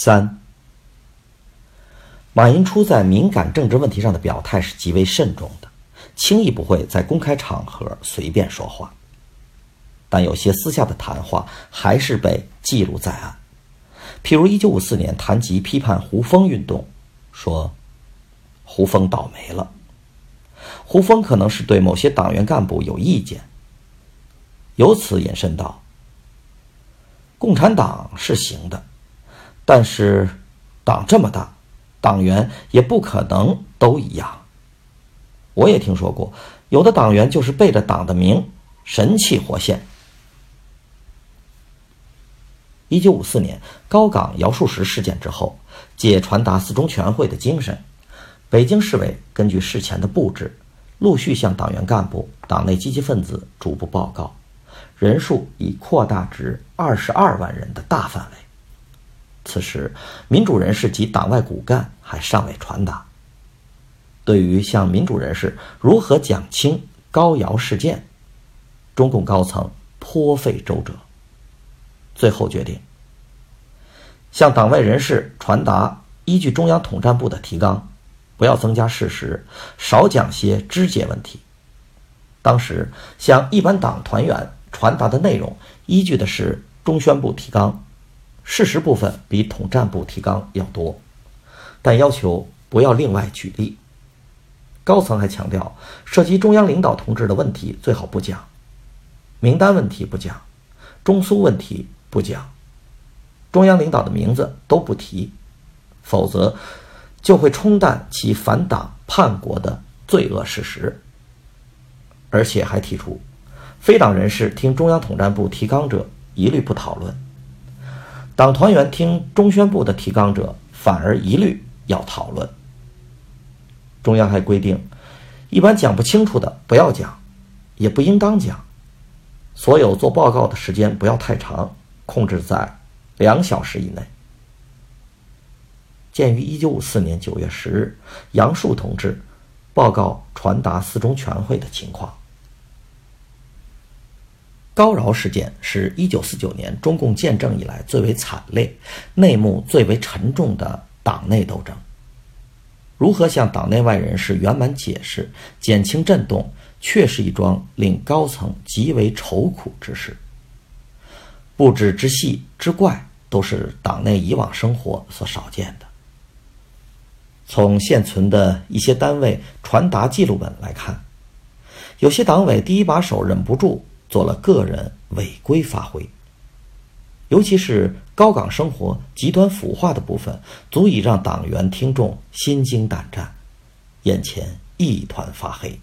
三，马寅初在敏感政治问题上的表态是极为慎重的，轻易不会在公开场合随便说话。但有些私下的谈话还是被记录在案，譬如1954年谈及批判胡风运动，说胡风倒霉了，胡风可能是对某些党员干部有意见，由此引申到共产党是行的。但是，党这么大，党员也不可能都一样。我也听说过，有的党员就是背着党的名，神气活现。一九五四年高岗姚树石事件之后，借传达四中全会的精神，北京市委根据事前的布置，陆续向党员干部、党内积极分子逐步报告，人数已扩大至二十二万人的大范围。此时，民主人士及党外骨干还尚未传达。对于向民主人士如何讲清高瑶事件，中共高层颇费周折，最后决定向党外人士传达：依据中央统战部的提纲，不要增加事实，少讲些枝节问题。当时向一般党团员传达的内容，依据的是中宣部提纲。事实部分比统战部提纲要多，但要求不要另外举例。高层还强调，涉及中央领导同志的问题最好不讲，名单问题不讲，中苏问题不讲，中央领导的名字都不提，否则就会冲淡其反党叛国的罪恶事实。而且还提出，非党人士听中央统战部提纲者一律不讨论。党团员听中宣部的提纲者，反而一律要讨论。中央还规定，一般讲不清楚的不要讲，也不应当讲。所有做报告的时间不要太长，控制在两小时以内。鉴于一九五四年九月十日杨树同志报告传达四中全会的情况。高饶事件是一九四九年中共建政以来最为惨烈、内幕最为沉重的党内斗争。如何向党内外人士圆满解释、减轻震动，却是一桩令高层极为愁苦之事。布置之细之怪，都是党内以往生活所少见的。从现存的一些单位传达记录本来看，有些党委第一把手忍不住。做了个人违规发挥，尤其是高岗生活极端腐化的部分，足以让党员听众心惊胆战，眼前一团发黑。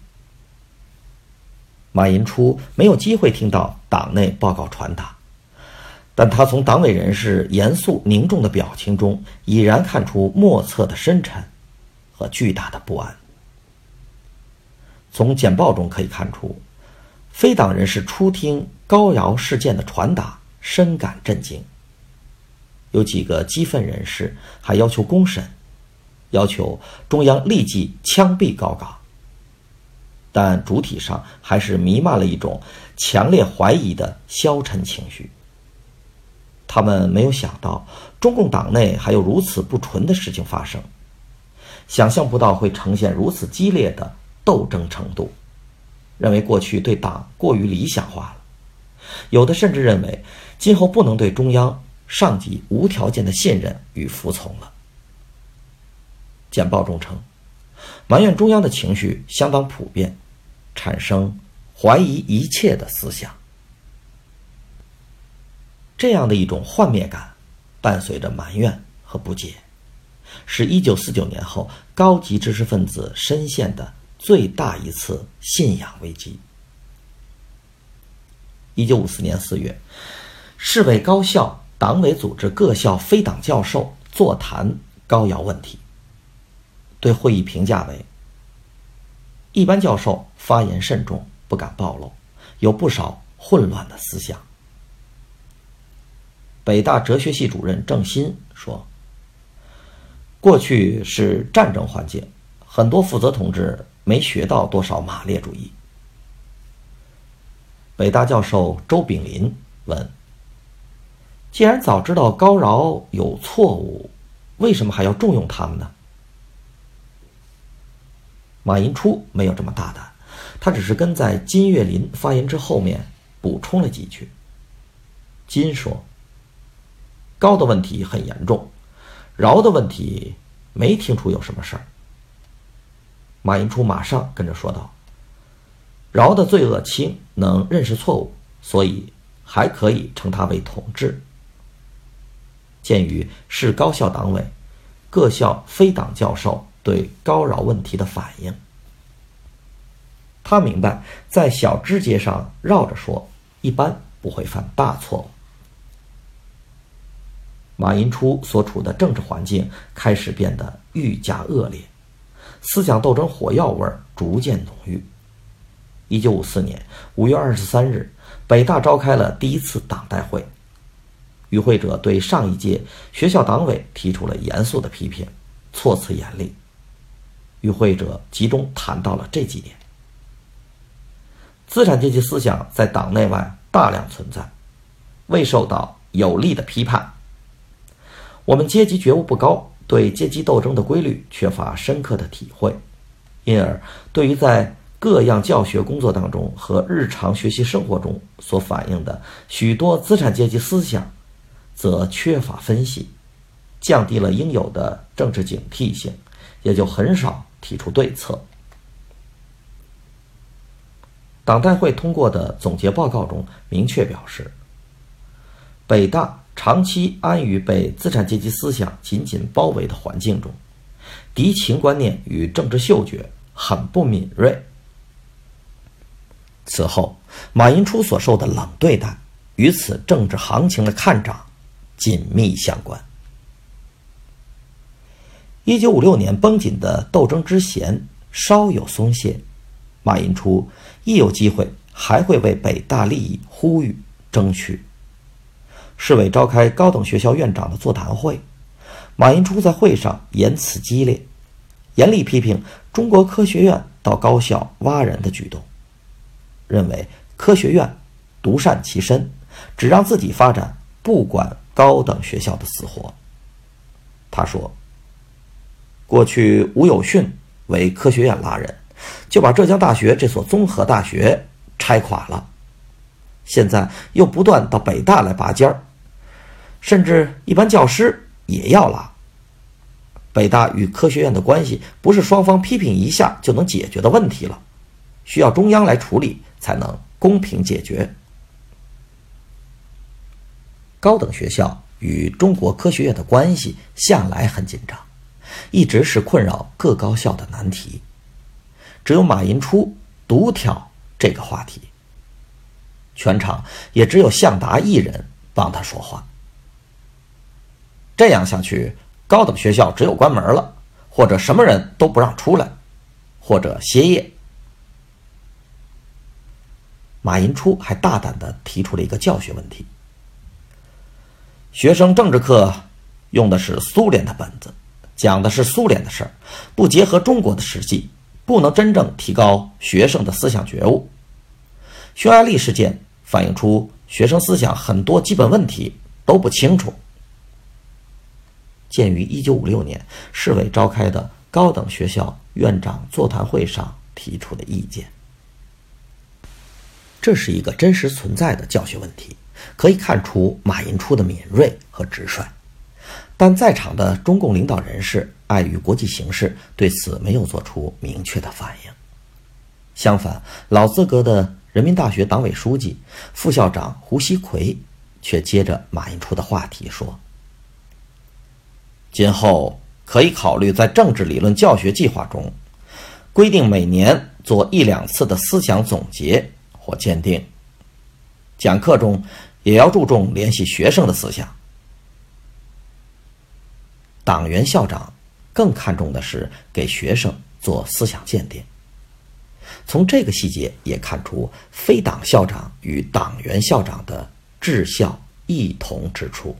马寅初没有机会听到党内报告传达，但他从党委人士严肃凝重的表情中，已然看出莫测的深沉和巨大的不安。从简报中可以看出。非党人士初听高瑶事件的传达，深感震惊。有几个激愤人士还要求公审，要求中央立即枪毙高岗。但主体上还是弥漫了一种强烈怀疑的消沉情绪。他们没有想到中共党内还有如此不纯的事情发生，想象不到会呈现如此激烈的斗争程度。认为过去对党过于理想化了，有的甚至认为今后不能对中央上级无条件的信任与服从了。简报中称，埋怨中央的情绪相当普遍，产生怀疑一切的思想。这样的一种幻灭感，伴随着埋怨和不解，是一九四九年后高级知识分子深陷的。最大一次信仰危机。一九五四年四月，市委高校党委组织各校非党教授座谈高窑问题，对会议评价为：一般教授发言慎重，不敢暴露，有不少混乱的思想。北大哲学系主任郑新说：“过去是战争环境，很多负责同志没学到多少马列主义。”北大教授周炳林问：“既然早知道高饶有错误，为什么还要重用他们呢？”马寅初没有这么大胆，他只是跟在金岳霖发言之后面补充了几句。金说：“高的问题很严重，饶的问题没听出有什么事儿。”马寅初马上跟着说道。饶的罪恶轻，能认识错误，所以还可以称他为同志。鉴于市高校党委、各校非党教授对高饶问题的反应，他明白在小枝节上绕着说，一般不会犯大错误。马寅初所处的政治环境开始变得愈加恶劣，思想斗争火药味逐渐浓郁。一九五四年五月二十三日，北大召开了第一次党代会。与会者对上一届学校党委提出了严肃的批评，措辞严厉。与会者集中谈到了这几点：资产阶级思想在党内外大量存在，未受到有力的批判。我们阶级觉悟不高，对阶级斗争的规律缺乏深刻的体会，因而对于在各样教学工作当中和日常学习生活中所反映的许多资产阶级思想，则缺乏分析，降低了应有的政治警惕性，也就很少提出对策。党代会通过的总结报告中明确表示，北大长期安于被资产阶级思想紧紧包围的环境中，敌情观念与政治嗅觉很不敏锐。此后，马寅初所受的冷对待，与此政治行情的看涨紧密相关。一九五六年绷紧的斗争之弦稍有松懈，马寅初一有机会还会为北大利益呼吁争取。市委召开高等学校院长的座谈会，马寅初在会上言辞激烈，严厉批评中国科学院到高校挖人的举动。认为科学院独善其身，只让自己发展，不管高等学校的死活。他说：“过去吴有训为科学院拉人，就把浙江大学这所综合大学拆垮了。现在又不断到北大来拔尖儿，甚至一般教师也要拉。北大与科学院的关系不是双方批评一下就能解决的问题了，需要中央来处理。”才能公平解决。高等学校与中国科学院的关系向来很紧张，一直是困扰各高校的难题。只有马寅初独挑这个话题，全场也只有向达一人帮他说话。这样下去，高等学校只有关门了，或者什么人都不让出来，或者歇业。马寅初还大胆地提出了一个教学问题：学生政治课用的是苏联的本子，讲的是苏联的事儿，不结合中国的实际，不能真正提高学生的思想觉悟。匈牙利事件反映出学生思想很多基本问题都不清楚。鉴于1956年市委召开的高等学校院长座谈会上提出的意见。这是一个真实存在的教学问题，可以看出马寅初的敏锐和直率。但在场的中共领导人士碍于国际形势，对此没有做出明确的反应。相反，老资格的人民大学党委书记、副校长胡锡奎却接着马寅初的话题说：“今后可以考虑在政治理论教学计划中，规定每年做一两次的思想总结或鉴定。讲课中也要注重联系学生的思想。党员校长更看重的是给学生做思想鉴定。从这个细节也看出非党校长与党员校长的治校异同之处。